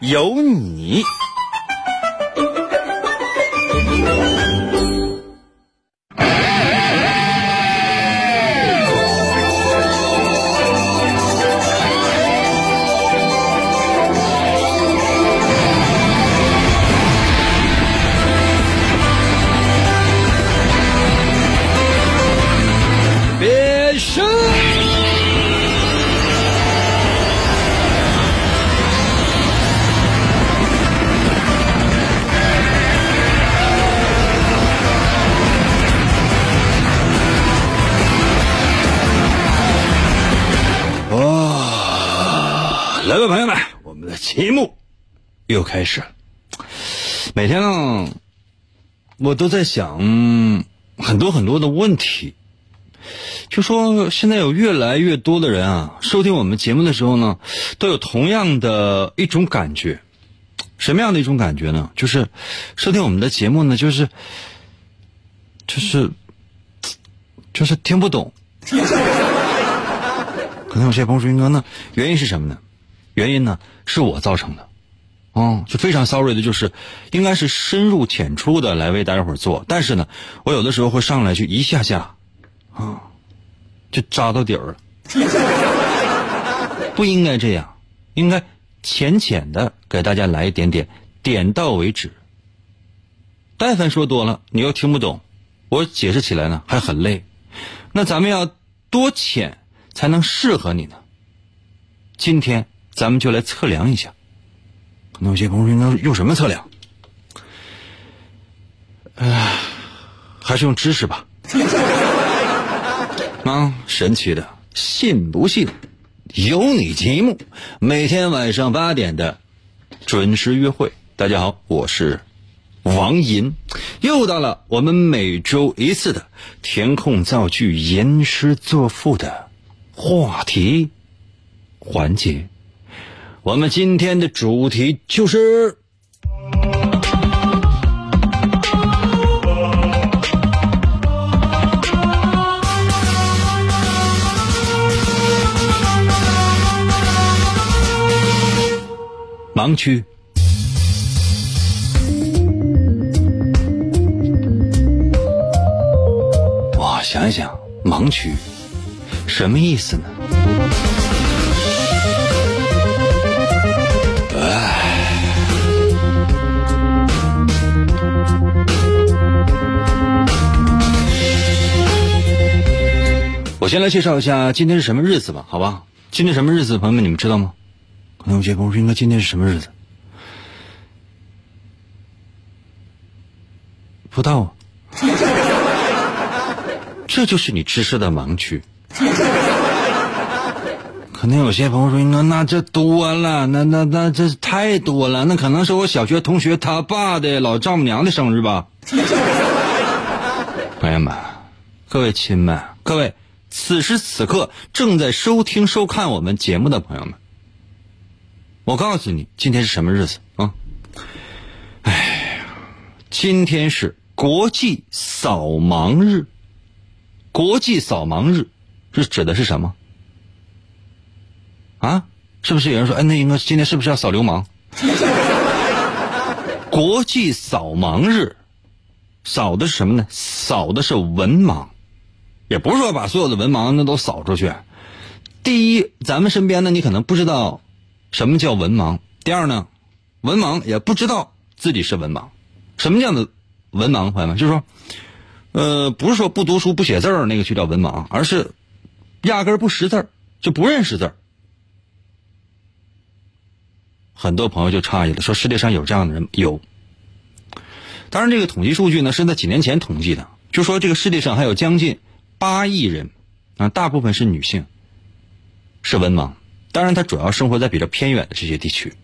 有你。各位，朋友们，我们的节目又开始了。每天呢，我都在想很多很多的问题。就说现在有越来越多的人啊，收听我们节目的时候呢，都有同样的一种感觉，什么样的一种感觉呢？就是收听我们的节目呢，就是就是就是听不懂。可能有些朋友说：“云哥，那原因是什么呢？原因呢是我造成的。”哦，就非常 sorry 的，就是应该是深入浅出的来为大家伙做，但是呢，我有的时候会上来就一下下啊。就扎到底儿了，不应该这样，应该浅浅的给大家来一点点，点到为止。但凡说多了，你又听不懂，我解释起来呢还很累。那咱们要多浅才能适合你呢？今天咱们就来测量一下。可能有些朋友说，那用什么测量？哎，还是用知识吧。啊，神奇的，信不信？有你节目，每天晚上八点的准时约会。大家好，我是王银，又到了我们每周一次的填空造句、吟诗作赋的话题环节。我们今天的主题就是。盲区。哇，想一想，盲区什么意思呢？我先来介绍一下今天是什么日子吧，好吧？今天什么日子，朋友们，你们知道吗？可能有些朋友说：“应该今天是什么日子？”不到啊，这就是你知识的盲区。可能有些朋友说：“应该那这多了，那那那这太多了，那可能是我小学同学他爸的老丈母娘的生日吧。”朋友们，各位亲们，各位此时此刻正在收听收看我们节目的朋友们。我告诉你，今天是什么日子啊？哎呀，今天是国际扫盲日。国际扫盲日是指的是什么？啊？是不是有人说，哎，那应该今天是不是要扫流氓？国际扫盲日，扫的是什么呢？扫的是文盲，也不是说把所有的文盲那都扫出去。第一，咱们身边呢，你可能不知道。什么叫文盲？第二呢，文盲也不知道自己是文盲。什么叫的文盲？朋友们，就是说，呃，不是说不读书不写字儿那个就叫文盲，而是压根儿不识字儿，就不认识字儿。很多朋友就诧异了，说世界上有这样的人有。当然，这个统计数据呢是在几年前统计的，就说这个世界上还有将近八亿人啊，大部分是女性，是文盲。当然，他主要生活在比较偏远的这些地区，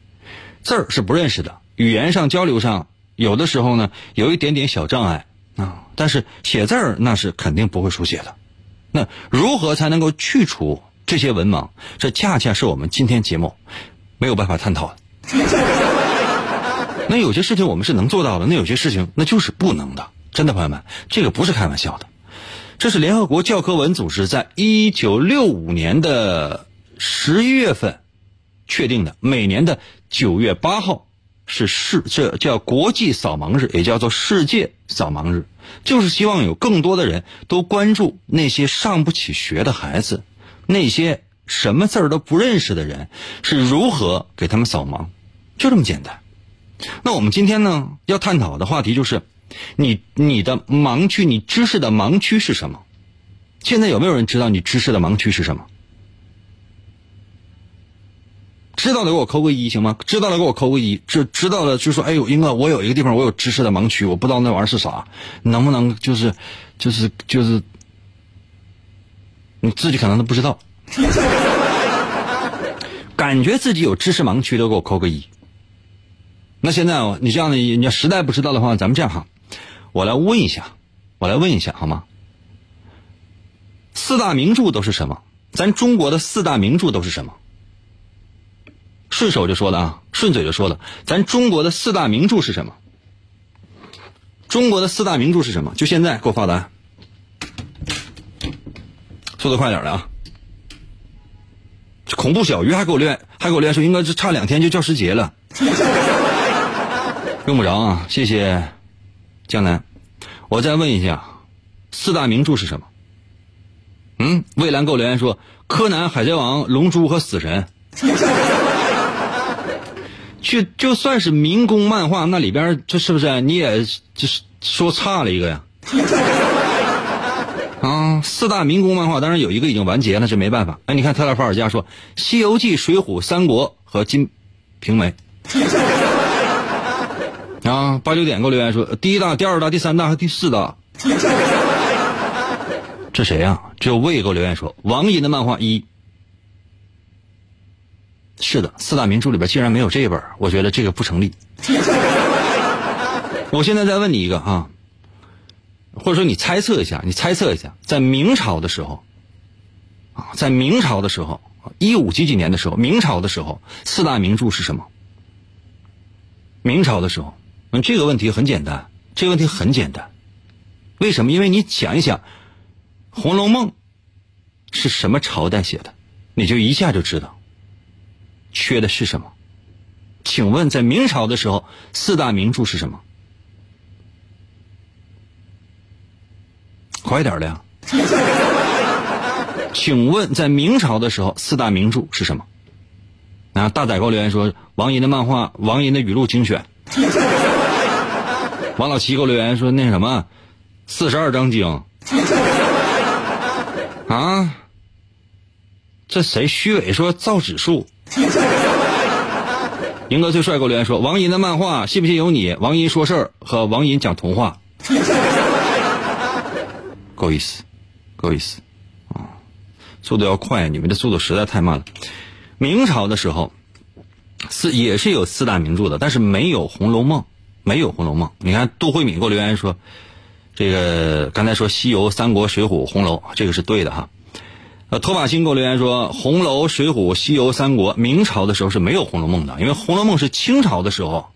字儿是不认识的，语言上交流上，有的时候呢有一点点小障碍啊，但是写字儿那是肯定不会书写的。那如何才能够去除这些文盲？这恰恰是我们今天节目没有办法探讨的。那有些事情我们是能做到的，那有些事情那就是不能的。真的，朋友们，这个不是开玩笑的。这是联合国教科文组织在一九六五年的十一月份确定的，每年的九月八号是世这叫国际扫盲日，也叫做世界扫盲日，就是希望有更多的人都关注那些上不起学的孩子，那些什么字儿都不认识的人是如何给他们扫盲，就这么简单。那我们今天呢要探讨的话题就是。你你的盲区，你知识的盲区是什么？现在有没有人知道你知识的盲区是什么？知道的给我扣个一行吗？知道的给我扣个一。知知道的就说，哎呦，英哥，我有一个地方我有知识的盲区，我不知道那玩意儿是啥，能不能就是就是就是，你自己可能都不知道，感觉自己有知识盲区的给我扣个一。那现在你这样的，你要实在不知道的话，咱们这样哈。我来问一下，我来问一下好吗？四大名著都是什么？咱中国的四大名著都是什么？顺手就说了啊，顺嘴就说了，咱中国的四大名著是什么？中国的四大名著是什么？就现在给我发答案，速度快点的啊！恐怖小鱼还给我练，还给我练说，应该是差两天就教师节了，用不着啊，谢谢。江南，我再问一下，四大名著是什么？嗯，蔚蓝给我留言说，《柯南》《海贼王》《龙珠》和《死神》。就就算是民工漫画，那里边这是不是你也就是说差了一个呀？啊，四大民工漫画，当然有一个已经完结了，这没办法。哎，你看特拉法尔加说，《西游记》《水浒》《三国》和《金瓶梅》。啊，八九点给我留言说，第一大、第二大、第三大和第四大。这谁呀？只有魏给我留言说，王寅的漫画一。是的，四大名著里边竟然没有这一本，我觉得这个不成立。我现在再问你一个啊，或者说你猜测一下，你猜测一下，在明朝的时候，啊，在明朝的时候，一五几几年的时候，明朝的时候，四大名著是什么？明朝的时候。嗯，这个问题很简单，这个问题很简单，为什么？因为你想一想，《红楼梦》是什么朝代写的，你就一下就知道，缺的是什么。请问，在明朝的时候，四大名著是什么？快点的呀！请问，在明朝的时候，四大名著是什么？啊，大仔给我留言说，王寅的漫画，王寅的语录精选。王老七给我留言说：“那什么，四十二章经啊？这谁？虚伪说造纸术。”赢哥最帅给我留言说：“王银的漫画，信不信由你。”王银说事儿和王银讲童话，够意思，够意思啊！速度要快，你们的速度实在太慢了。明朝的时候，四也是有四大名著的，但是没有《红楼梦》。没有《红楼梦》，你看杜慧敏给我留言说，这个刚才说西游、三国、水浒、红楼，这个是对的哈。呃，托马星给我留言说，红楼、水浒、西游、三国，明朝的时候是没有《红楼梦》的，因为《红楼梦》是清朝的时候。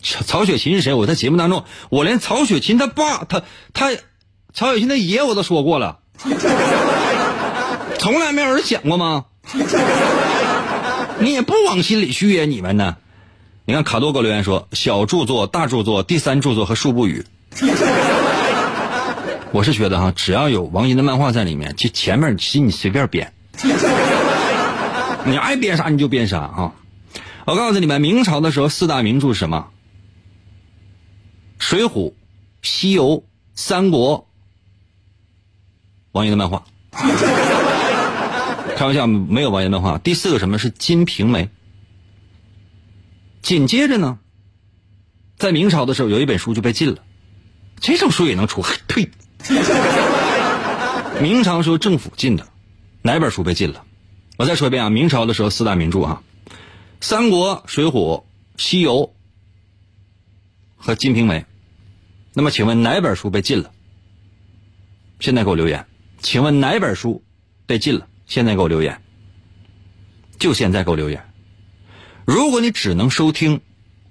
曹雪芹是谁？我在节目当中，我连曹雪芹他爸，他他，曹雪芹他爷我都说过了，从来没有人讲过吗？你也不往心里去呀，你们呢？你看卡多哥留言说：“小著作、大著作、第三著作和数不语。”我是觉得哈，只要有王寅的漫画在里面，就前面其实你随便编，你爱编啥你就编啥哈。我告诉你们，明朝的时候四大名著是什么？《水浒》《西游》《三国》。王寅的漫画，开玩笑，没有王寅漫画。第四个什么是《金瓶梅》？紧接着呢，在明朝的时候，有一本书就被禁了。这种书也能出？呸！明朝时候政府禁的，哪本书被禁了？我再说一遍啊，明朝的时候四大名著啊，《三国》《水浒》《西游》和《金瓶梅》。那么，请问哪本书被禁了？现在给我留言。请问哪本书被禁了？现在给我留言。就现在给我留言。如果你只能收听，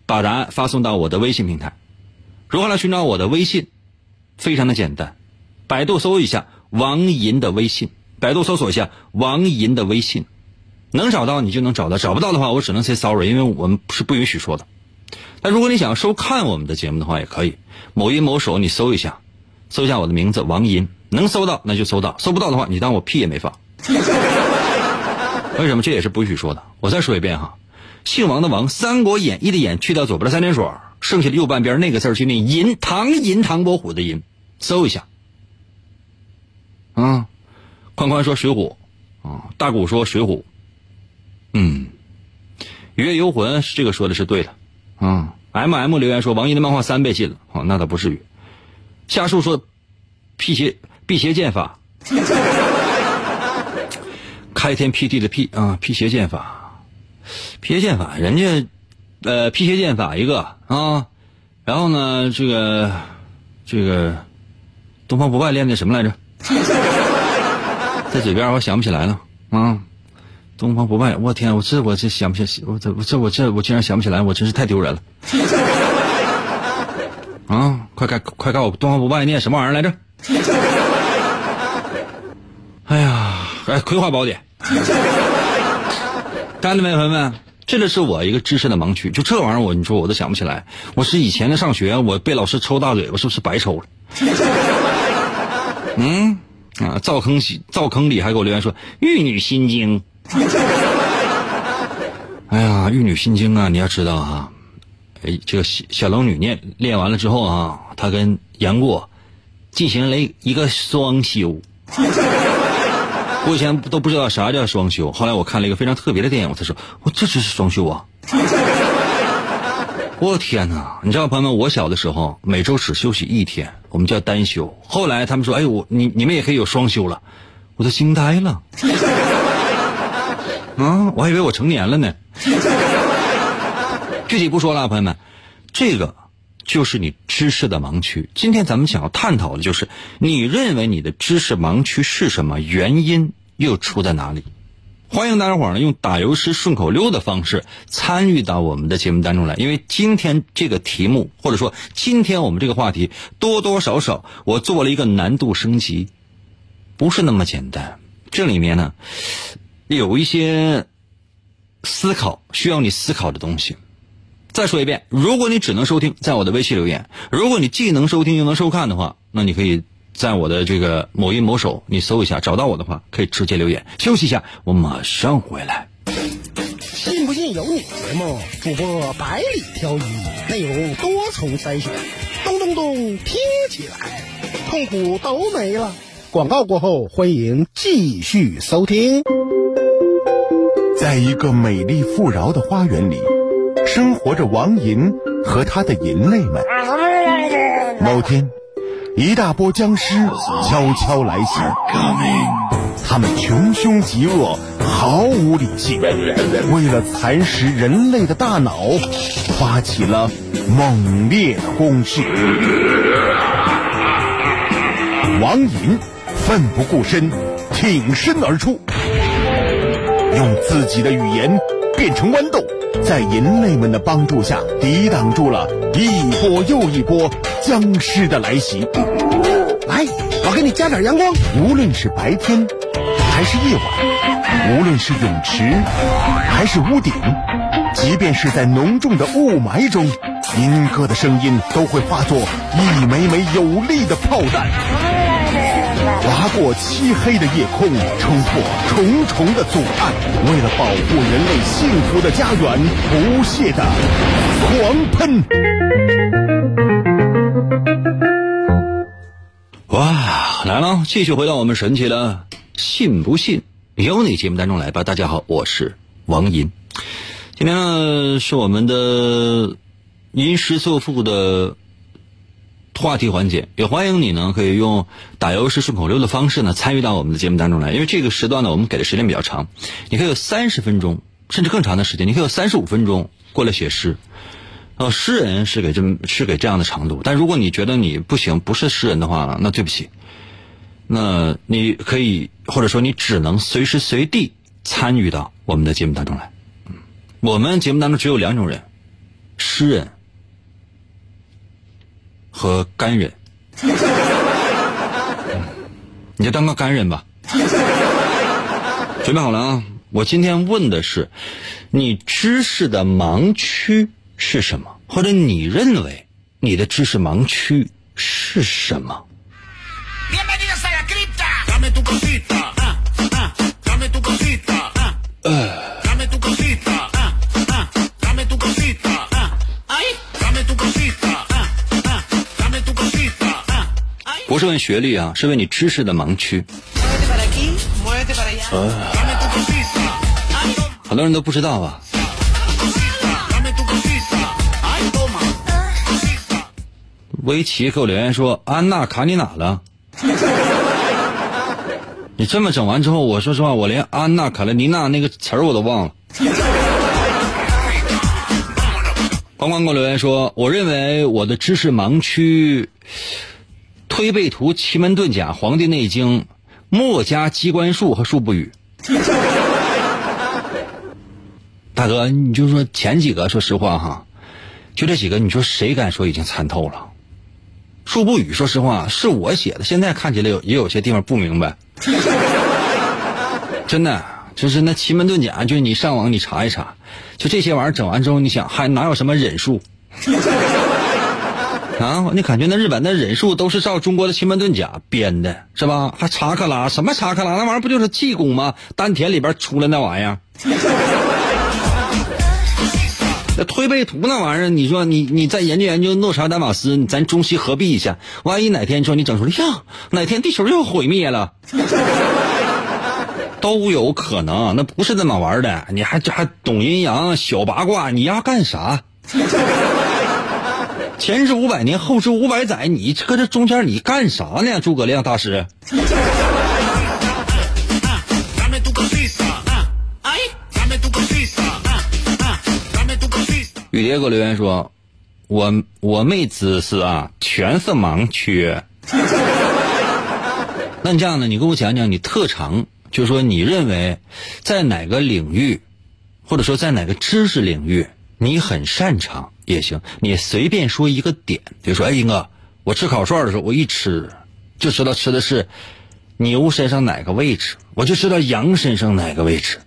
把答案发送到我的微信平台。如何来寻找我的微信？非常的简单，百度搜一下王银的微信，百度搜索一下王银的微信，能找到你就能找到，找不到的话我只能 say sorry，因为我们是不允许说的。但如果你想要收看我们的节目的话，也可以，某音某手你搜一下，搜一下我的名字王银，能搜到那就搜到，搜不到的话你当我屁也没放。为什么？这也是不许说的。我再说一遍哈，姓王的王，《三国演义》的演去掉左边的三点水，剩下的右半边那个字儿就念银，唐银，唐伯虎的银，搜一下。啊，宽宽说水浒，啊，大古说水浒，嗯，雨夜游魂这个说的是对的，啊，M M 留言说王一的漫画三被禁了，哦，那倒不至于。夏树说，辟邪辟邪剑法。开天辟地的辟啊，辟邪剑法，辟邪剑法，人家，呃，辟邪剑法一个啊，然后呢，这个，这个，东方不败练的什么来着？在嘴边我想不起来了啊，东方不败，我天，我这我这想不起，我这我这我这我竟然想不起来，我真是太丢人了。啊，快看快告诉我，东方不败念什么玩意儿来着？哎呀，哎，葵花宝典。看到没，朋友们，这个是我一个知识的盲区。就这玩意儿，我你说我都想不起来。我是以前的上学，我被老师抽大嘴巴，是不是白抽了？嗯，啊，灶坑里灶坑里还给我留言说《玉女心经》。哎呀，《玉女心经》啊，你要知道啊，哎，这个小小龙女念练完了之后啊，她跟杨过进行了一个双修。我以前都不知道啥叫双休，后来我看了一个非常特别的电影，我才说，我这就是双休啊！我天哪！你知道朋友们，我小的时候每周只休息一天，我们叫单休。后来他们说，哎，我你你们也可以有双休了，我都惊呆了。啊，我还以为我成年了呢。具体不说了，朋友们，这个就是你知识的盲区。今天咱们想要探讨的就是，你认为你的知识盲区是什么原因？又出在哪里？欢迎大家伙呢用打油诗顺口溜的方式参与到我们的节目当中来。因为今天这个题目，或者说今天我们这个话题，多多少少我做了一个难度升级，不是那么简单。这里面呢有一些思考需要你思考的东西。再说一遍，如果你只能收听，在我的微信留言；如果你既能收听又能收看的话，那你可以。在我的这个某音某手，你搜一下，找到我的话，可以直接留言。休息一下，我马上回来。信不信由你。节目主播百里挑一，内容多重筛选，咚咚咚听起来，痛苦都没了。广告过后，欢迎继续收听。在一个美丽富饶的花园里，生活着王银和他的银类们。某天。一大波僵尸悄悄来袭，他们穷凶极恶，毫无理性，为了蚕食人类的大脑，发起了猛烈的攻势。王银奋不顾身，挺身而出，用自己的语言变成豌豆。在人类们的帮助下，抵挡住了一波又一波僵尸的来袭。来，我给你加点阳光。无论是白天，还是夜晚；无论是泳池，还是屋顶；即便是在浓重的雾霾中，银哥的声音都会化作一枚枚有力的炮弹。划过漆黑的夜空，冲破重重的阻碍，为了保护人类幸福的家园，不懈的狂喷。哇，来了，继续回到我们神奇的“信不信由你”节目当中来吧。大家好，我是王银，今天呢是我们的吟诗作赋的。话题环节也欢迎你呢，可以用打油诗顺口溜的方式呢参与到我们的节目当中来。因为这个时段呢，我们给的时间比较长，你可以有三十分钟甚至更长的时间，你可以有三十五分钟过来写诗。呃，诗人是给这么是给这样的长度，但如果你觉得你不行，不是诗人的话，那对不起，那你可以或者说你只能随时随地参与到我们的节目当中来。我们节目当中只有两种人：诗人和干人。你就当个干人吧。准备好了啊！我今天问的是，你知识的盲区是什么？或者你认为你的知识盲区是什么？不是问学历啊，是问你知识的盲区。很多人都不知道吧？围棋给我留言说：“安娜卡你哪了？” 你这么整完之后，我说实话，我连安娜卡列尼娜那个词儿我都忘了。关关给我留言说：“我认为我的知识盲区，推背图、奇门遁甲、黄帝内经、墨家机关术和术不语。”大哥，你就说前几个，说实话哈，就这几个，你说谁敢说已经参透了？术不语，说实话是我写的，现在看起来有也有些地方不明白。真的，就是那奇门遁甲，就是你上网你查一查，就这些玩意儿整完之后，你想还哪有什么忍术？啊，你感觉那日本的忍术都是照中国的奇门遁甲编的，是吧？还查克拉什么查克拉？那玩意儿不就是气功吗？丹田里边出来那玩意儿。那推背图那玩意儿，你说你你再研究研究诺查丹马斯，咱中西合璧一下，万一哪天说你整出来呀，哪天地球又毁灭了，都有可能。那不是那么玩的，你还这还懂阴阳小八卦，你要干啥？前知五百年，后知五百载，你搁这中间你干啥呢？诸葛亮大师。雨蝶给我留言说：“我我妹子是啊，全是盲区。那你这样呢？你跟我讲讲你特长，就是说你认为在哪个领域，或者说在哪个知识领域你很擅长也行。你随便说一个点，比如说，哎，英哥，我吃烤串的时候，我一吃就知道吃的是牛身上哪个位置，我就知道羊身上哪个位置。”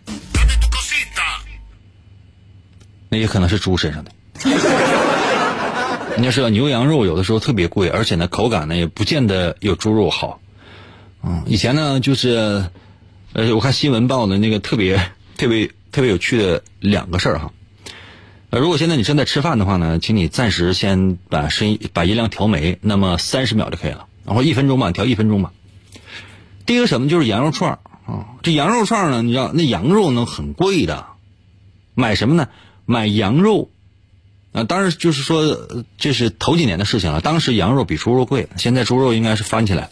那也可能是猪身上的。你要知道，牛羊肉有的时候特别贵，而且呢，口感呢也不见得有猪肉好。嗯，以前呢就是，呃，我看新闻报的那个特别特别特别有趣的两个事儿哈。呃，如果现在你正在吃饭的话呢，请你暂时先把声音把音量调没，那么三十秒就可以了，然后一分钟吧，调一分钟吧。第一个什么就是羊肉串啊，这羊肉串呢，你知道那羊肉呢很贵的，买什么呢？买羊肉，啊，当然就是说这是头几年的事情了。当时羊肉比猪肉贵，现在猪肉应该是翻起来。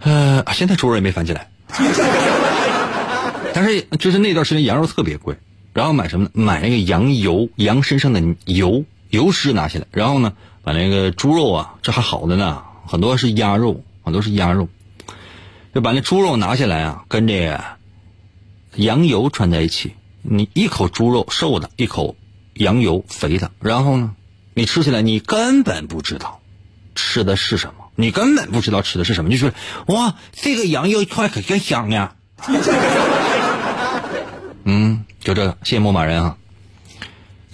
呃，现在猪肉也没翻起来。但是就是那段时间羊肉特别贵，然后买什么呢？买那个羊油，羊身上的油油脂拿起来，然后呢，把那个猪肉啊，这还好的呢，很多是鸭肉，很多是鸭肉，就把那猪肉拿下来啊，跟这个羊油串在一起。你一口猪肉瘦的，一口羊油肥的，然后呢，你吃起来你根本不知道吃的是什么，你根本不知道吃的是什么，就是哇，这个羊肉串可真香呀！嗯，就这个，谢谢牧马人啊，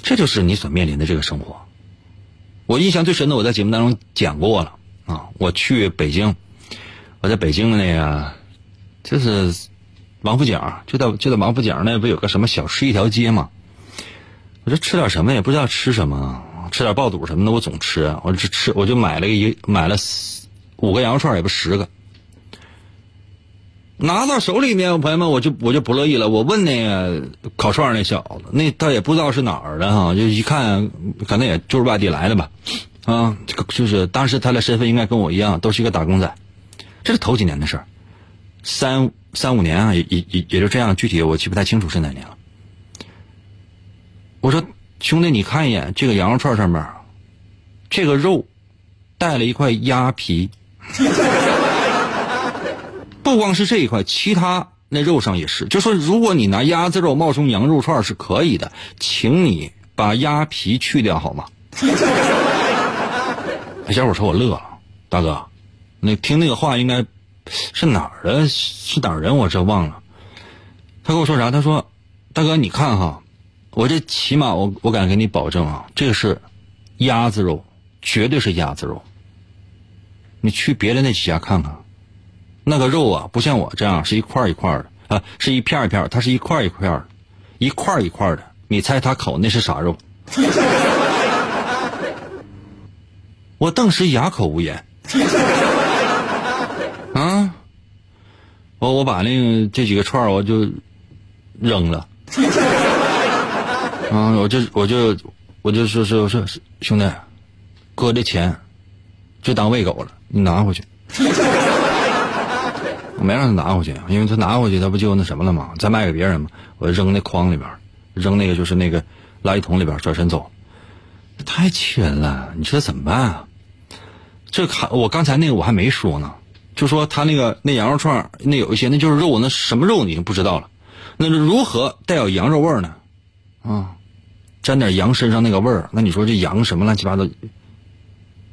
这就是你所面临的这个生活。我印象最深的，我在节目当中讲过了啊，我去北京，我在北京的那个就是。王府井就在就在王府井那不有个什么小吃一条街吗？我这吃点什么也不知道吃什么，吃点爆肚什么的我总吃，我这吃我就买了一买了五个羊肉串也不十个，拿到手里面，朋友们我就我就不乐意了。我问那个烤串那小子，那他也不知道是哪儿的哈，就一看可能也就是外地来的吧，啊，这个就是当时他的身份应该跟我一样，都是一个打工仔，这是头几年的事儿。三三五年啊，也也也也就这样，具体我记不太清楚是哪年了。我说兄弟，你看一眼这个羊肉串上面，这个肉带了一块鸭皮，不光是这一块，其他那肉上也是。就说如果你拿鸭子肉冒充羊肉串是可以的，请你把鸭皮去掉好吗？小伙说：“我乐了，大哥，那听那个话应该是哪儿的？是哪儿人？我这忘了。”他跟我说啥？他说：“大哥，你看哈，我这起码我我敢给你保证啊，这个是鸭子肉，绝对是鸭子肉。你去别的那几家看看，那个肉啊，不像我这样是一块一块的啊，是一片一片，它是一块一块的，一块一块的。你猜他口那是啥肉？” 我顿时哑口无言。啊！我我把那个这几个串我就扔了。啊！我就我就我就说说说兄弟，哥这钱就当喂狗了，你拿回去。没让他拿回去，因为他拿回去他不就那什么了吗？再卖给别人吗？我扔那筐里边，扔那个就是那个垃圾桶里边，转身走。太气人了！你说怎么办啊？这还我刚才那个我还没说呢，就说他那个那羊肉串那有一些那就是肉，那什么肉你就不知道了，那是如何带有羊肉味呢？啊，沾点羊身上那个味儿，那你说这羊什么乱七八糟？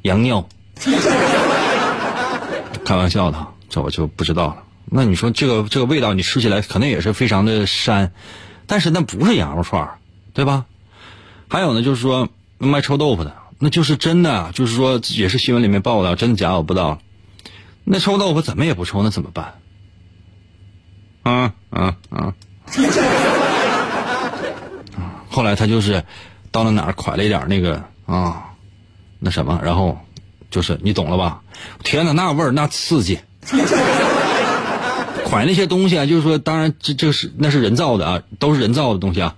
羊尿？开玩笑的，这我就不知道了。那你说这个这个味道，你吃起来可能也是非常的膻，但是那不是羊肉串对吧？还有呢，就是说卖臭豆腐的。那就是真的，就是说也是新闻里面报道，真的假我不知道。那臭豆腐怎么也不臭，那怎么办？啊啊啊！后来他就是到了哪儿蒯了一点那个啊，那什么，然后就是你懂了吧？天哪，那味儿那刺激！款那些东西啊，就是说，当然这这是那是人造的啊，都是人造的东西啊。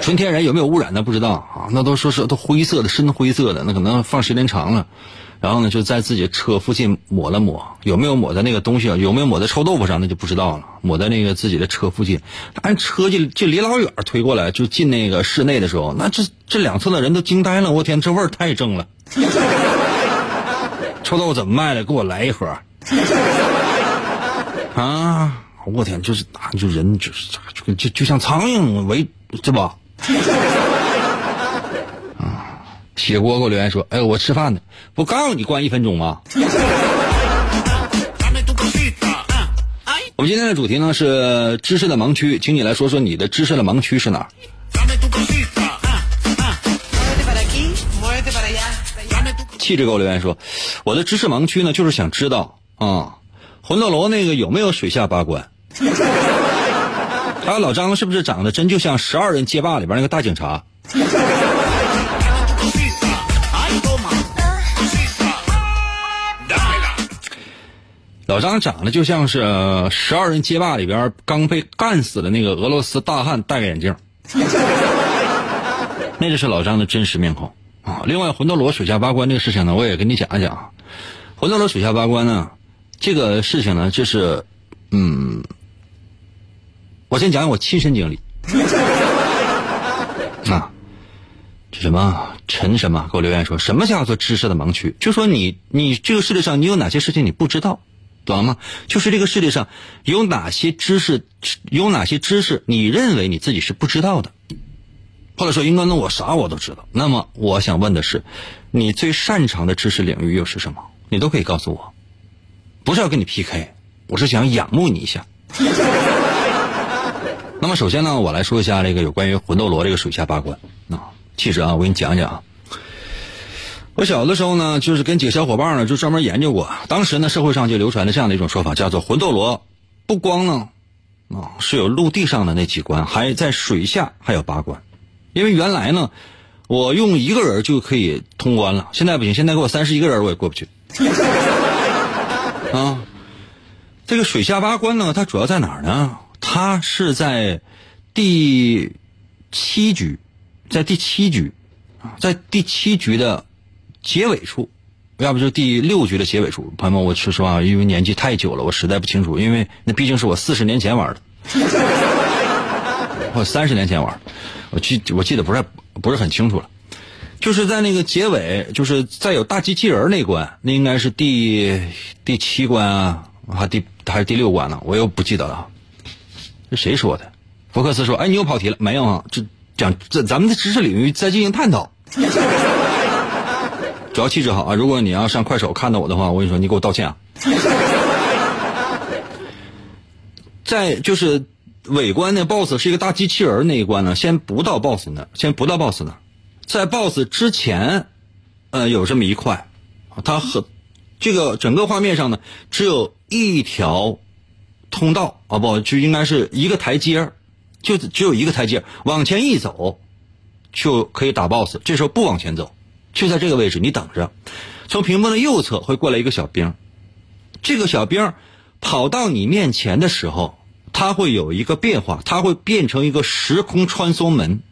纯天然有没有污染呢？不知道啊，那都说是都灰色的、深灰色的，那可能放时间长了，然后呢就在自己车附近抹了抹，有没有抹在那个东西啊？有没有抹在臭豆腐上？那就不知道了。抹在那个自己的车附近，按车就就离老远推过来，就进那个室内的时候，那这这两侧的人都惊呆了。我天，这味儿太正了！臭豆腐怎么卖的？给我来一盒！啊！我天，就是就人就是就就就像苍蝇围，这不？啊！铁锅给我留言说：“哎，我吃饭呢，不告诉你关一分钟吗？”我们今天的主题呢是知识的盲区，请你来说说你的知识的盲区是哪？气质给我留言说：“我的知识盲区呢，就是想知道啊，魂斗罗那个有没有水下八关？”还有老张是不是长得真就像《十二人街霸》里边那个大警察？老张长得就像是《十二人街霸》里边刚被干死的那个俄罗斯大汉，戴个眼镜，那就是老张的真实面孔啊！另外，魂斗罗水下八关这个事情呢，我也跟你讲一讲。魂斗罗水下八关呢，这个事情呢，就是嗯。我先讲讲我亲身经历。啊，这什么陈什么给我留言说什么叫做知识的盲区？就说你你这个世界上你有哪些事情你不知道，懂了吗？就是这个世界上有哪些知识，有哪些知识你认为你自己是不知道的。或者说，应该那我啥我都知道。那么我想问的是，你最擅长的知识领域又是什么？你都可以告诉我，不是要跟你 PK，我是想仰慕你一下。那么首先呢，我来说一下这个有关于魂斗罗这个水下八关啊。其实啊，我给你讲讲啊。我小的时候呢，就是跟几个小伙伴呢，就专门研究过。当时呢，社会上就流传着这样的一种说法，叫做魂斗罗不光呢啊是有陆地上的那几关，还在水下还有八关。因为原来呢，我用一个人就可以通关了，现在不行，现在给我三十一个人我也过不去。啊，这个水下八关呢，它主要在哪儿呢？它是在第七局，在第七局，在第七局的结尾处，要不就第六局的结尾处。朋友们，我说实话，因为年纪太久了，我实在不清楚，因为那毕竟是我四十年前玩的。我三十年前玩，我记我记得不是不是很清楚了。就是在那个结尾，就是在有大机器人那关，那应该是第第七关啊，还第还是第六关呢？我又不记得了。这谁说的？福克斯说：“哎，你又跑题了。”没有啊，这讲这咱们的知识领域在进行探讨。主要气质好啊！如果你要上快手看到我的话，我跟你说，你给我道歉啊！在就是尾关那 BOSS 是一个大机器人那一关呢，先不到 BOSS 那，先不到 BOSS 那。在 BOSS 之前，呃，有这么一块，它和这个整个画面上呢，只有一条通道啊，不，就应该是一个台阶就只有一个台阶往前一走，就可以打 BOSS。这时候不往前走，就在这个位置，你等着。从屏幕的右侧会过来一个小兵，这个小兵跑到你面前的时候，它会有一个变化，它会变成一个时空穿梭门。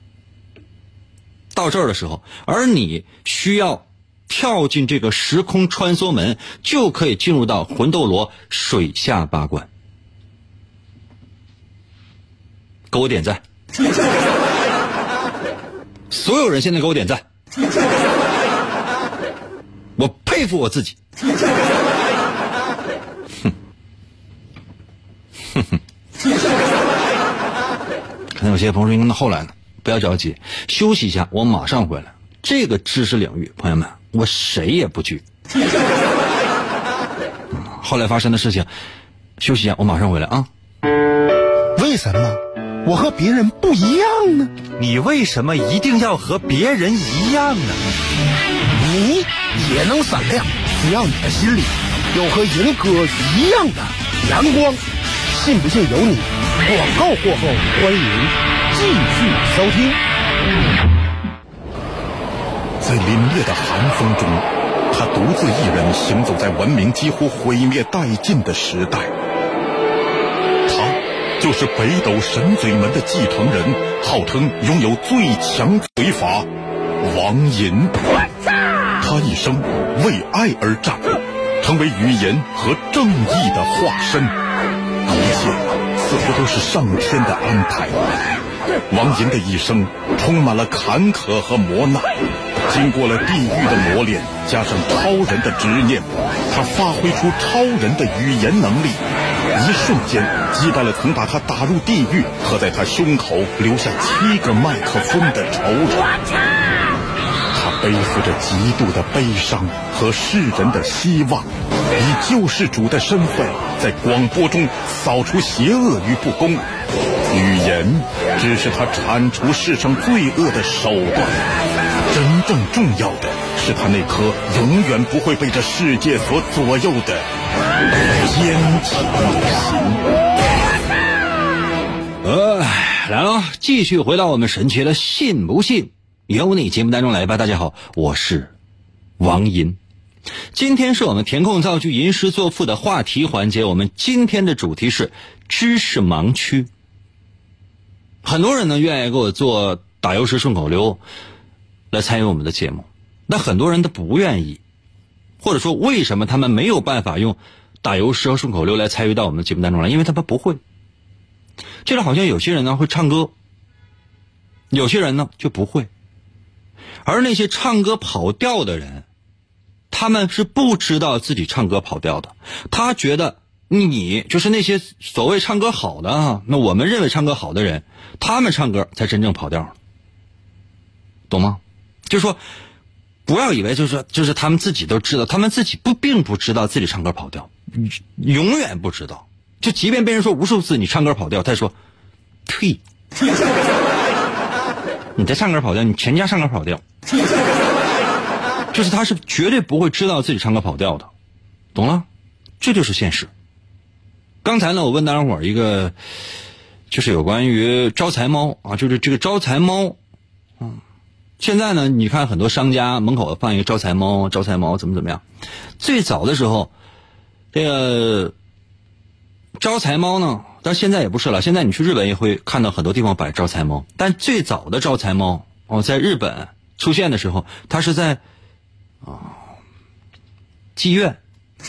到这儿的时候，而你需要跳进这个时空穿梭门，就可以进入到魂斗罗水下八关。给我点赞！所有人现在给我点赞！我佩服我自己。哼，哼哼。可能有些朋友说：“那后来呢？”不要着急，休息一下，我马上回来。这个知识领域，朋友们，我谁也不惧。后来发生的事情，休息一下，我马上回来啊。为什么我和别人不一样呢？你为什么一定要和别人一样呢？你也能闪亮，只要你的心里有和银哥一样的阳光。信不信由你。广告过后，欢迎。继续收听，在凛冽的寒风中，他独自一人行走在文明几乎毁灭殆尽的时代。他就是北斗神嘴门的继承人，号称拥有最强嘴法——王银。他一生为爱而战，成为语言和正义的化身。一切似乎都是上天的安排。王银的一生充满了坎坷和磨难，经过了地狱的磨练，加上超人的执念，他发挥出超人的语言能力，一瞬间击败了曾把他打入地狱和在他胸口留下七个麦克风的仇人。他背负着极度的悲伤和世人的希望，以救世主的身份，在广播中扫除邪恶与不公。语言只是他铲除世上罪恶的手段，真正重要的是他那颗永远不会被这世界所左右的坚强心。呃，来了，继续回到我们神奇的“信不信由你”节目当中来吧。大家好，我是王银，今天是我们填空造句、吟诗作赋的话题环节。我们今天的主题是知识盲区。很多人呢愿意给我做打油诗顺口溜，来参与我们的节目，那很多人都不愿意，或者说为什么他们没有办法用打油诗和顺口溜来参与到我们的节目当中来？因为他们不会。就是好像有些人呢会唱歌，有些人呢就不会，而那些唱歌跑调的人，他们是不知道自己唱歌跑调的，他觉得。你就是那些所谓唱歌好的啊，那我们认为唱歌好的人，他们唱歌才真正跑调，懂吗？就说不要以为就是就是他们自己都知道，他们自己不并不知道自己唱歌跑调，永远不知道。就即便被人说无数次你唱歌跑调，他说呸，你在唱歌跑调，你全家唱歌跑调，就是他是绝对不会知道自己唱歌跑调的，懂了？这就是现实。刚才呢，我问大家伙儿一个，就是有关于招财猫啊，就是这个招财猫，嗯，现在呢，你看很多商家门口放一个招财猫，招财猫怎么怎么样？最早的时候，这个招财猫呢，但现在也不是了。现在你去日本也会看到很多地方摆招财猫，但最早的招财猫哦，在日本出现的时候，它是在啊妓院。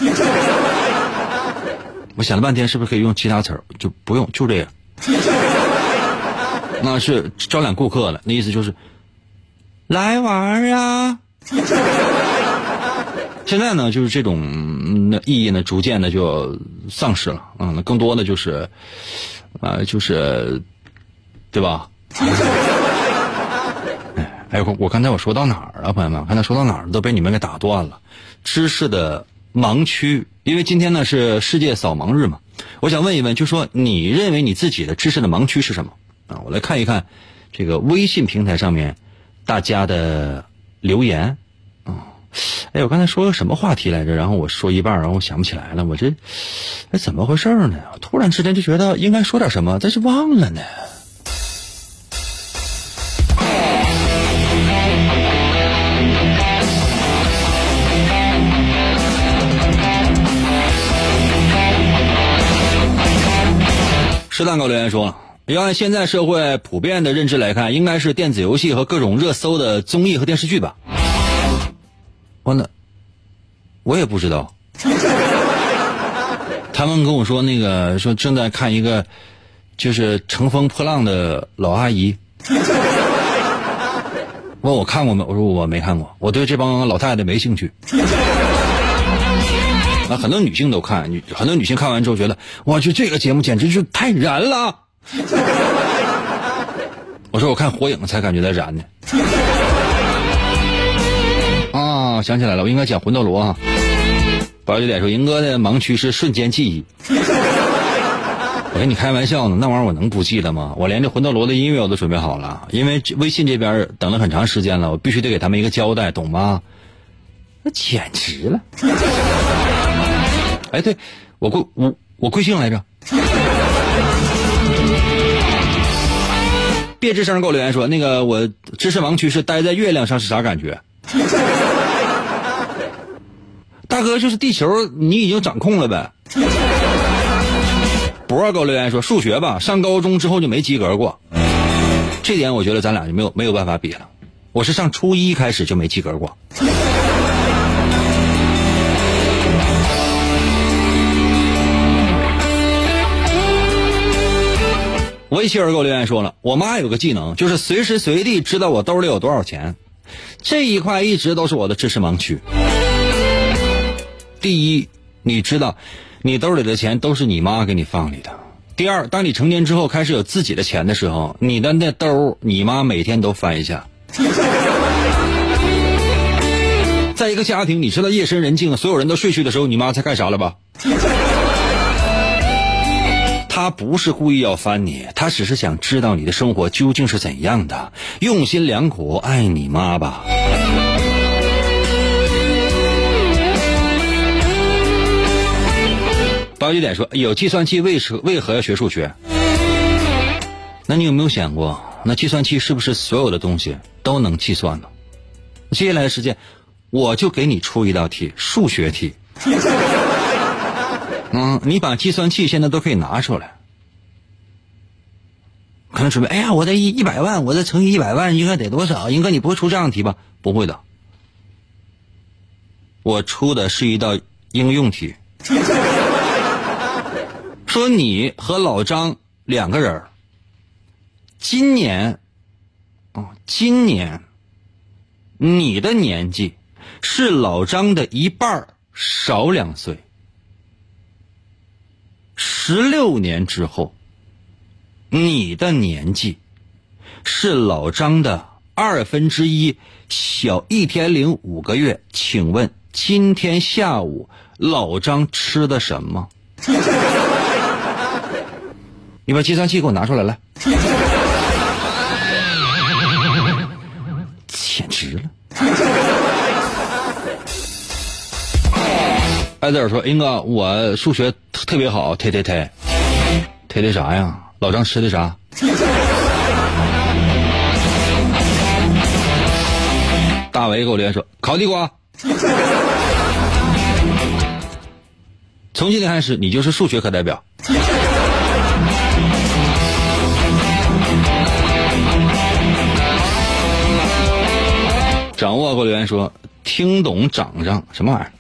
我想了半天，是不是可以用其他词儿？就不用，就这样。那是招揽顾客了，那意思就是来玩儿啊。现在呢，就是这种嗯那意义呢，逐渐的就丧失了。嗯，那更多的就是，啊、就是，对吧？哎，我我刚才我说到哪儿了，朋友们？我刚才说到哪儿都被你们给打断了。知识的盲区，因为今天呢是世界扫盲日嘛，我想问一问，就说你认为你自己的知识的盲区是什么？啊，我来看一看这个微信平台上面大家的留言啊。哎，我刚才说个什么话题来着？然后我说一半，然后我想不起来了。我这，哎，怎么回事呢？突然之间就觉得应该说点什么，但是忘了呢。吃蛋糕留言说：“要按现在社会普遍的认知来看，应该是电子游戏和各种热搜的综艺和电视剧吧。”我那，我也不知道。他们跟我说那个说正在看一个，就是乘风破浪的老阿姨。问我看过没？我说我没看过，我对这帮老太太没兴趣。很多女性都看，女很多女性看完之后觉得，我去这个节目简直是太燃了。我说我看火影才感觉到燃呢。啊，想起来了，我应该讲魂斗罗啊。八九点说，银哥的盲区是瞬间记忆。我跟你开玩笑呢，那玩意儿我能不记得吗？我连这魂斗罗的音乐我都准备好了，因为微信这边等了很长时间了，我必须得给他们一个交代，懂吗？那简直了！哎，对我贵我我贵姓来着？别吱声给我留言说，那个我知识盲区是待在月亮上是啥感觉？大哥，就是地球你已经掌控了呗。博儿给我留言说数学吧，上高中之后就没及格过，这点我觉得咱俩就没有没有办法比了。我是上初一开始就没及格过。维希尔给我留言说了，我妈有个技能，就是随时随地知道我兜里有多少钱，这一块一直都是我的知识盲区。第一，你知道，你兜里的钱都是你妈给你放里的。第二，当你成年之后开始有自己的钱的时候，你的那兜你妈每天都翻一下。在一个家庭，你知道夜深人静，所有人都睡去的时候，你妈在干啥了吧？他不是故意要翻你，他只是想知道你的生活究竟是怎样的，用心良苦，爱你妈吧。八九点说有计算器为什为何要学数学？那你有没有想过，那计算器是不是所有的东西都能计算呢？接下来的时间，我就给你出一道题，数学题。嗯，你把计算器现在都可以拿出来，可能准备，哎呀，我这一一百万，我这乘以一百万应该得多少？英哥，你不会出这样的题吧？不会的，我出的是一道应用题。说你和老张两个人，今年，哦，今年，你的年纪是老张的一半少两岁。十六年之后，你的年纪是老张的二分之一小一天零五个月。请问今天下午老张吃的什么？你把计算器给我拿出来，来，简直了！艾泽尔说：“英哥，我数学特别好，推推推，推推啥呀？老张吃的啥？”大伟给我留言说：“烤地瓜。”从今天开始，你就是数学课代表。掌握给我留言说：“听懂掌上什么玩意儿？”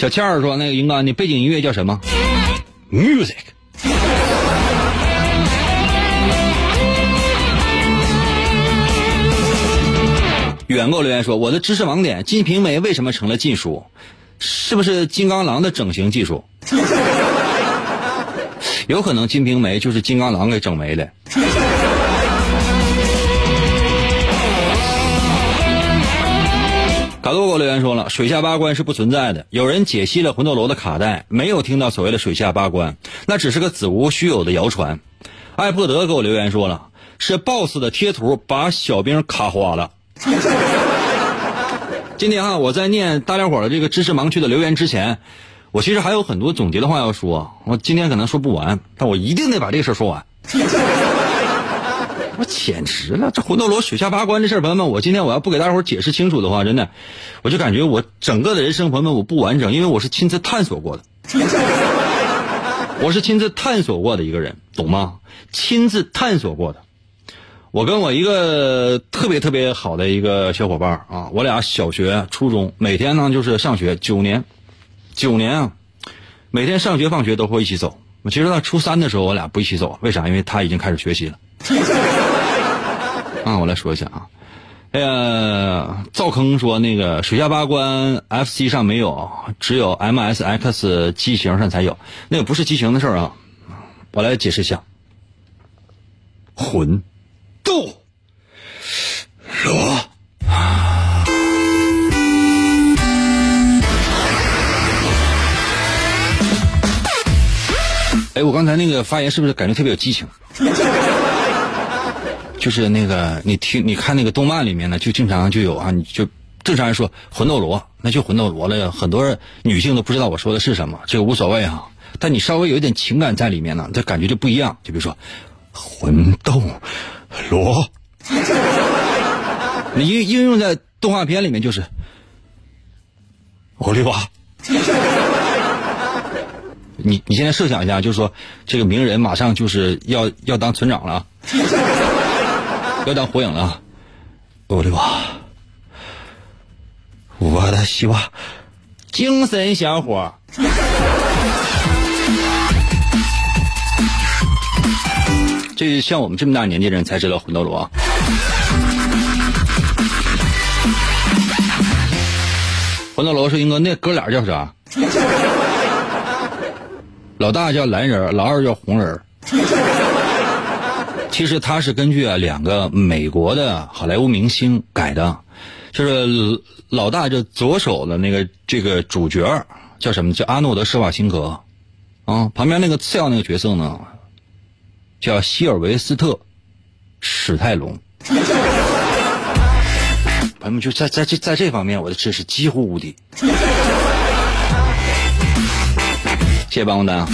小倩儿说：“那个云哥，你背景音乐叫什么？”Music。远购留言说：“我的知识盲点，《金瓶梅》为什么成了禁书？是不是金刚狼的整形技术？有可能《金瓶梅》就是金刚狼给整没了。”卡多给我留言说了：“水下八关是不存在的，有人解析了魂斗罗的卡带，没有听到所谓的水下八关，那只是个子无虚有的谣传。”艾珀德给我留言说了：“是 BOSS 的贴图把小兵卡花了。”今天啊，我在念大家伙的这个知识盲区的留言之前，我其实还有很多总结的话要说。我今天可能说不完，但我一定得把这个事说完。我简直了，这魂斗罗水下八关这事儿，朋友们，我今天我要不给大伙儿解释清楚的话，真的，我就感觉我整个的人生，朋友们，我不完整，因为我是亲自探索过的。我是亲自探索过的一个人，懂吗？亲自探索过的。我跟我一个特别特别好的一个小伙伴啊，我俩小学、初中每天呢就是上学九年，九年啊，每天上学放学都会一起走。其实到初三的时候，我俩不一起走，为啥？因为他已经开始学习了。啊，我来说一下啊，哎呀，灶坑说那个水下八关 FC 上没有，只有 MSX 机型上才有，那个不是机型的事儿啊。我来解释一下，魂。斗罗，哎，我刚才那个发言是不是感觉特别有激情？就是那个你听你看那个动漫里面呢，就经常就有啊，你就正常人说魂斗罗，那就魂斗罗了呀。很多女性都不知道我说的是什么，这个无所谓啊。但你稍微有一点情感在里面呢，这感觉就不一样。就比如说魂斗。罗，你应应用在动画片里面就是奥利瓦。你你现在设想一下，就是说这个鸣人马上就是要要当村长了，要当火影了，奥利瓦，我的希望，精神小伙。这像我们这么大年纪的人才知道魂斗罗。魂斗罗说：“英哥，那哥俩叫啥？老大叫蓝人，老二叫红人。其实他是根据啊两个美国的好莱坞明星改的，就是老大就左手的那个这个主角叫什么？叫阿诺德施瓦辛格啊，旁边那个次要那个角色呢？”叫希尔维斯特·史泰龙，朋友们就在在这在这方面，我的知识几乎无敌。谢谢办公单。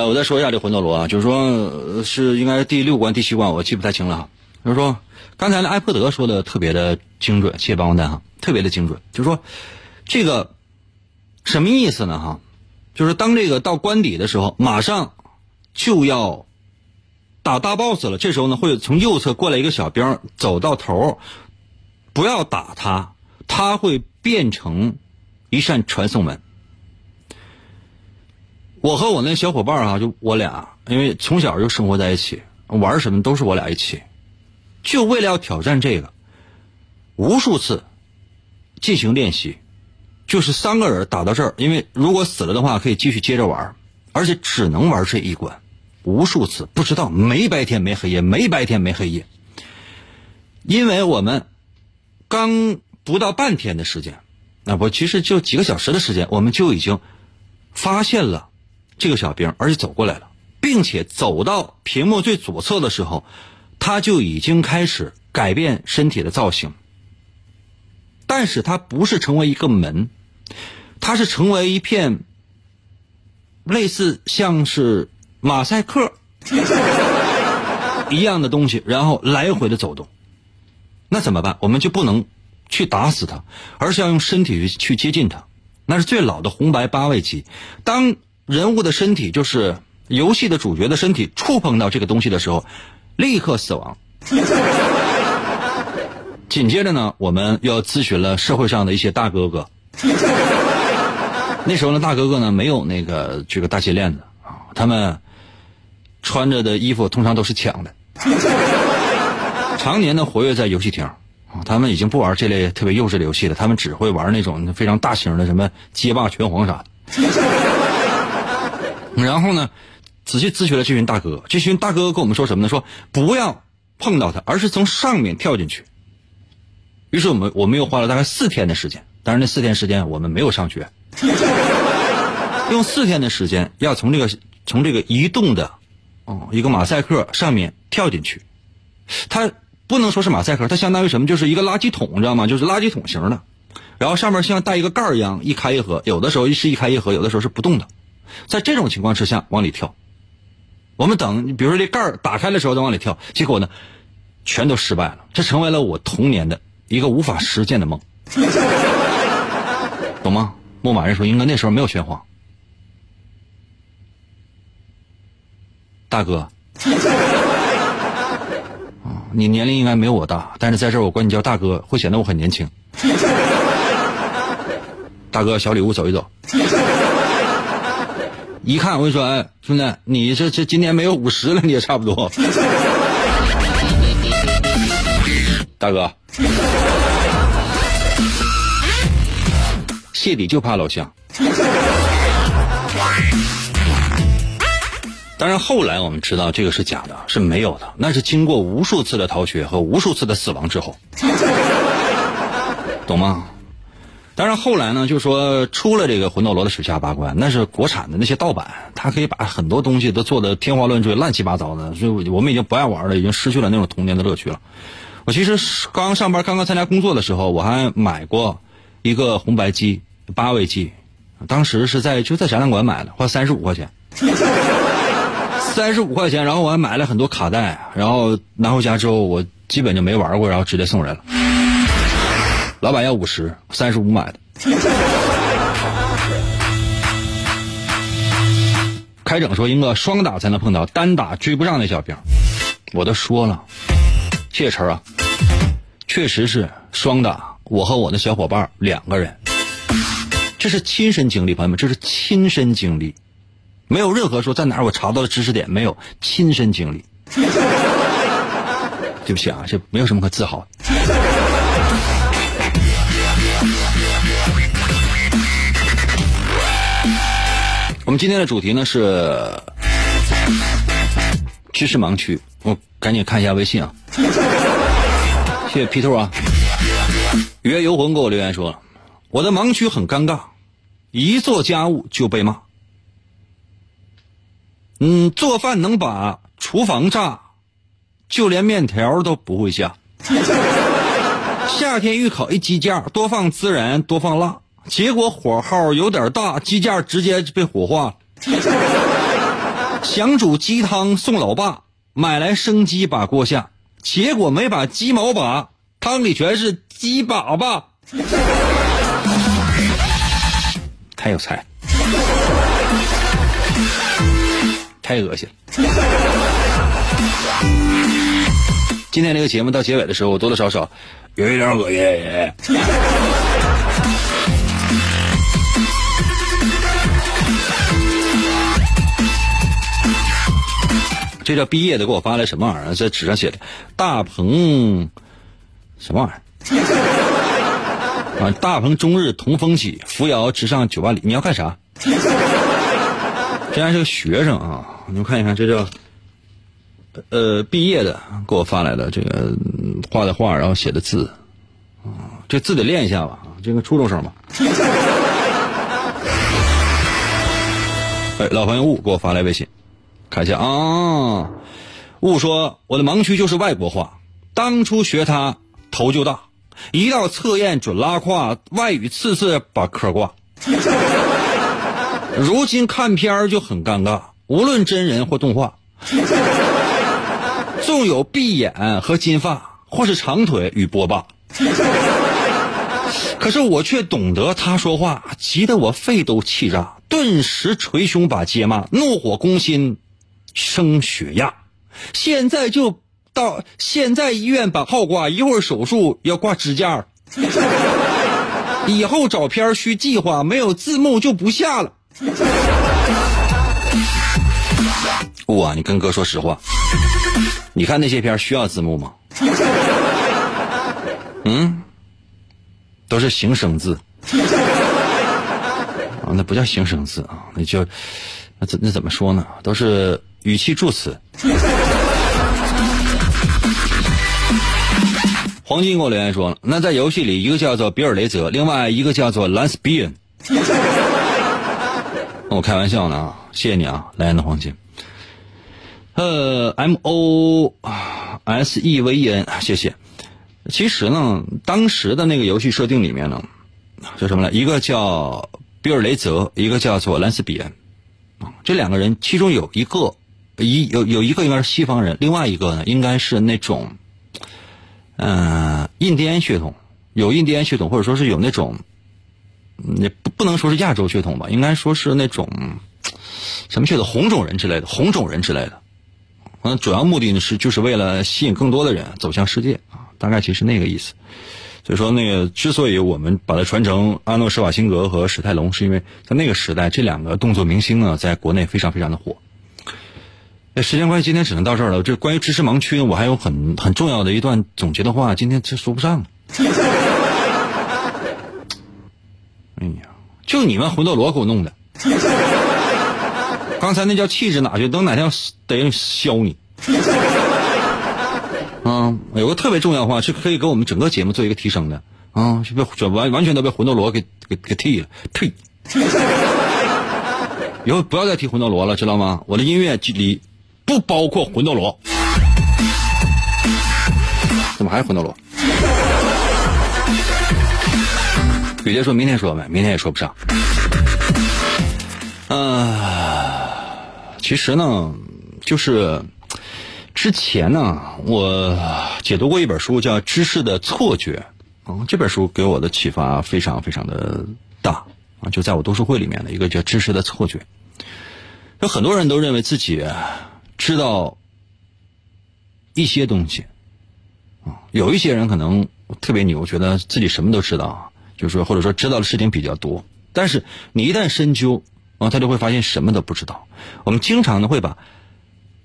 呃，我再说一下这魂斗罗啊，就是说是应该是第六关、第七关，我记不太清了哈。就是说，刚才那埃珀德说的特别的精准，谢谢办公单哈，特别的精准。就是说，这个什么意思呢？哈，就是当这个到关底的时候，马上。就要打大 boss 了，这时候呢，会从右侧过来一个小兵，走到头，不要打他，他会变成一扇传送门。我和我那小伙伴啊，就我俩，因为从小就生活在一起，玩什么都是我俩一起，就为了要挑战这个，无数次进行练习，就是三个人打到这儿，因为如果死了的话，可以继续接着玩。而且只能玩这一关，无数次不知道没白天没黑夜，没白天没黑夜。因为我们刚不到半天的时间，那不其实就几个小时的时间，我们就已经发现了这个小兵，而且走过来了，并且走到屏幕最左侧的时候，他就已经开始改变身体的造型。但是它不是成为一个门，它是成为一片。类似像是马赛克 一样的东西，然后来回的走动，那怎么办？我们就不能去打死它，而是要用身体去接近它。那是最老的红白八位机。当人物的身体，就是游戏的主角的身体，触碰到这个东西的时候，立刻死亡。紧接着呢，我们要咨询了社会上的一些大哥哥。那时候呢，大哥哥呢没有那个这个大金链子啊，他们穿着的衣服通常都是抢的，常年的活跃在游戏厅啊，他们已经不玩这类特别幼稚的游戏了，他们只会玩那种非常大型的什么街霸、拳皇啥的。然后呢，仔细咨询了这群大哥，这群大哥跟我们说什么呢？说不要碰到他，而是从上面跳进去。于是我们我们又花了大概四天的时间，当然那四天时间我们没有上学，用四天的时间要从这个从这个移动的哦一个马赛克上面跳进去。它不能说是马赛克，它相当于什么？就是一个垃圾桶，你知道吗？就是垃圾桶型的，然后上面像带一个盖儿一样，一开一合，有的时候是一开一合，有的时候是不动的。在这种情况之下往里跳，我们等，比如说这盖儿打开的时候再往里跳，结果呢，全都失败了。这成为了我童年的一个无法实现的梦，懂吗？牧马人说，应该那时候没有拳皇，大哥，啊，你年龄应该没有我大，但是在这儿我管你叫大哥，会显得我很年轻。大哥，小礼物走一走。一看我就说，哎，兄弟，你这这今年没有五十了，你也差不多。大哥，谢底就怕老乡。当然，后来我们知道这个是假的，是没有的，那是经过无数次的逃学和无数次的死亡之后，懂吗？当然后来呢，就说出了这个魂斗罗的水下八关，那是国产的那些盗版，它可以把很多东西都做的天花乱坠、乱七八糟的，所以我们已经不爱玩了，已经失去了那种童年的乐趣了。我其实刚上班、刚刚参加工作的时候，我还买过一个红白机八位机，当时是在就在展览馆买的，花三十五块钱，三十五块钱，然后我还买了很多卡带，然后拿回家之后，我基本就没玩过，然后直接送人了。老板要五十，三十五买的。开整说：“英哥，双打才能碰到，单打追不上那小兵。”我都说了，谢谢晨啊，确实是双打。我和我的小伙伴两个人，这是亲身经历，朋友们，这是亲身经历，没有任何说在哪儿我查到的知识点，没有亲身经历。对不起啊，这没有什么可自豪。我们今天的主题呢是知识盲区，我赶紧看一下微信啊。谢谢皮头啊，月游魂给我留言说，我的盲区很尴尬，一做家务就被骂。嗯，做饭能把厨房炸，就连面条都不会下。夏天预烤一鸡架，多放孜然，多放辣。结果火候有点大，鸡架直接被火化了。想煮鸡汤送老爸，买来生鸡把锅下，结果没把鸡毛拔，汤里全是鸡粑粑。太有才，太恶心了。今天这个节目到结尾的时候，多多少少有一点恶心。这叫毕业的给我发来什么玩意儿？在纸上写的“大鹏”什么玩意儿？啊，大鹏终日同风起，扶摇直上九万里。你要干啥？这还是个学生啊！你们看一看，这叫呃毕业的给我发来的这个画的画，然后写的字啊，这字得练一下吧？这个初中生吧。哎，老朋友雾给我发来微信。看一下啊，雾说我的盲区就是外国话。当初学它头就大，一到测验准拉胯，外语次次把科挂。如今看片儿就很尴尬，无论真人或动画，纵有闭眼和金发，或是长腿与波霸，可是我却懂得他说话，急得我肺都气炸，顿时捶胸把街骂，怒火攻心。升血压，现在就到现在医院把号挂，一会儿手术要挂支架。以后找片需计划，没有字幕就不下了。哇，你跟哥说实话，你看那些片需要字幕吗？嗯，都是形声字啊，那不叫形声字啊，那叫那怎那怎么说呢？都是语气助词。黄金给我留言说：“那在游戏里，一个叫做比尔雷泽，另外一个叫做兰斯比恩。”我开玩笑呢啊！谢谢你啊，莱恩的黄金。呃，M O S E V E N，谢谢。其实呢，当时的那个游戏设定里面呢，叫什么呢？一个叫比尔雷泽，一个叫做兰斯比恩。这两个人，其中有一个一有有一个应该是西方人，另外一个呢，应该是那种。嗯，印第安血统有印第安血统，或者说是有那种，也不不能说是亚洲血统吧，应该说是那种什么血统，红种人之类的，红种人之类的。嗯，主要目的呢是就是为了吸引更多的人走向世界啊，大概其实那个意思。所以说，那个之所以我们把它传承阿诺施瓦辛格和史泰龙，是因为在那个时代，这两个动作明星呢，在国内非常非常的火。那时间关系，今天只能到这儿了。这关于知识盲区，我还有很很重要的一段总结的话，今天这说不上。哎呀，就你们魂斗罗给我弄的！刚才那叫气质哪去？等哪天得削你！啊，有个特别重要的话是可以给我们整个节目做一个提升的啊，就被完完全都被魂斗罗给给给替了，退！以后不要再提魂斗罗了，知道吗？我的音乐里。不包括魂斗罗，怎么还是魂斗罗？雨杰说明天说呗，明天也说不上。嗯，其实呢，就是之前呢，我解读过一本书，叫《知识的错觉》。嗯，这本书给我的启发非常非常的大啊！就在我读书会里面的一个叫《知识的错觉》，有很多人都认为自己。知道一些东西啊，有一些人可能特别牛，觉得自己什么都知道，就是说或者说知道的事情比较多。但是你一旦深究啊，他就会发现什么都不知道。我们经常呢会把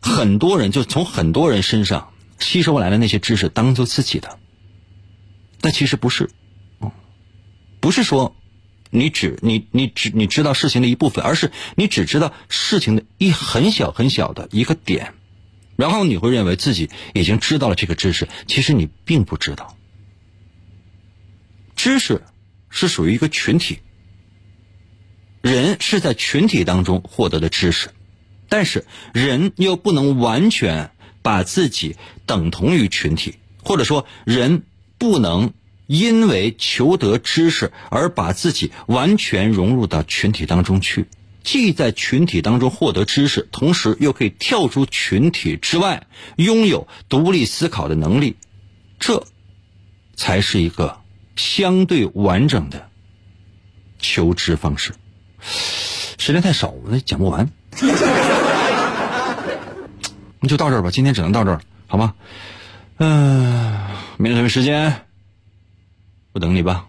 很多人就从很多人身上吸收来的那些知识当做自己的，但其实不是，不是说你只你你只你知道事情的一部分，而是你只知道事情的一很小很小的一个点，然后你会认为自己已经知道了这个知识，其实你并不知道。知识是属于一个群体，人是在群体当中获得的知识，但是人又不能完全把自己等同于群体，或者说人不能。因为求得知识而把自己完全融入到群体当中去，既在群体当中获得知识，同时又可以跳出群体之外，拥有独立思考的能力，这才是一个相对完整的求知方式。时间太少，我讲不完，就到这儿吧。今天只能到这儿，好吗？嗯，明天同一时间。我等你吧。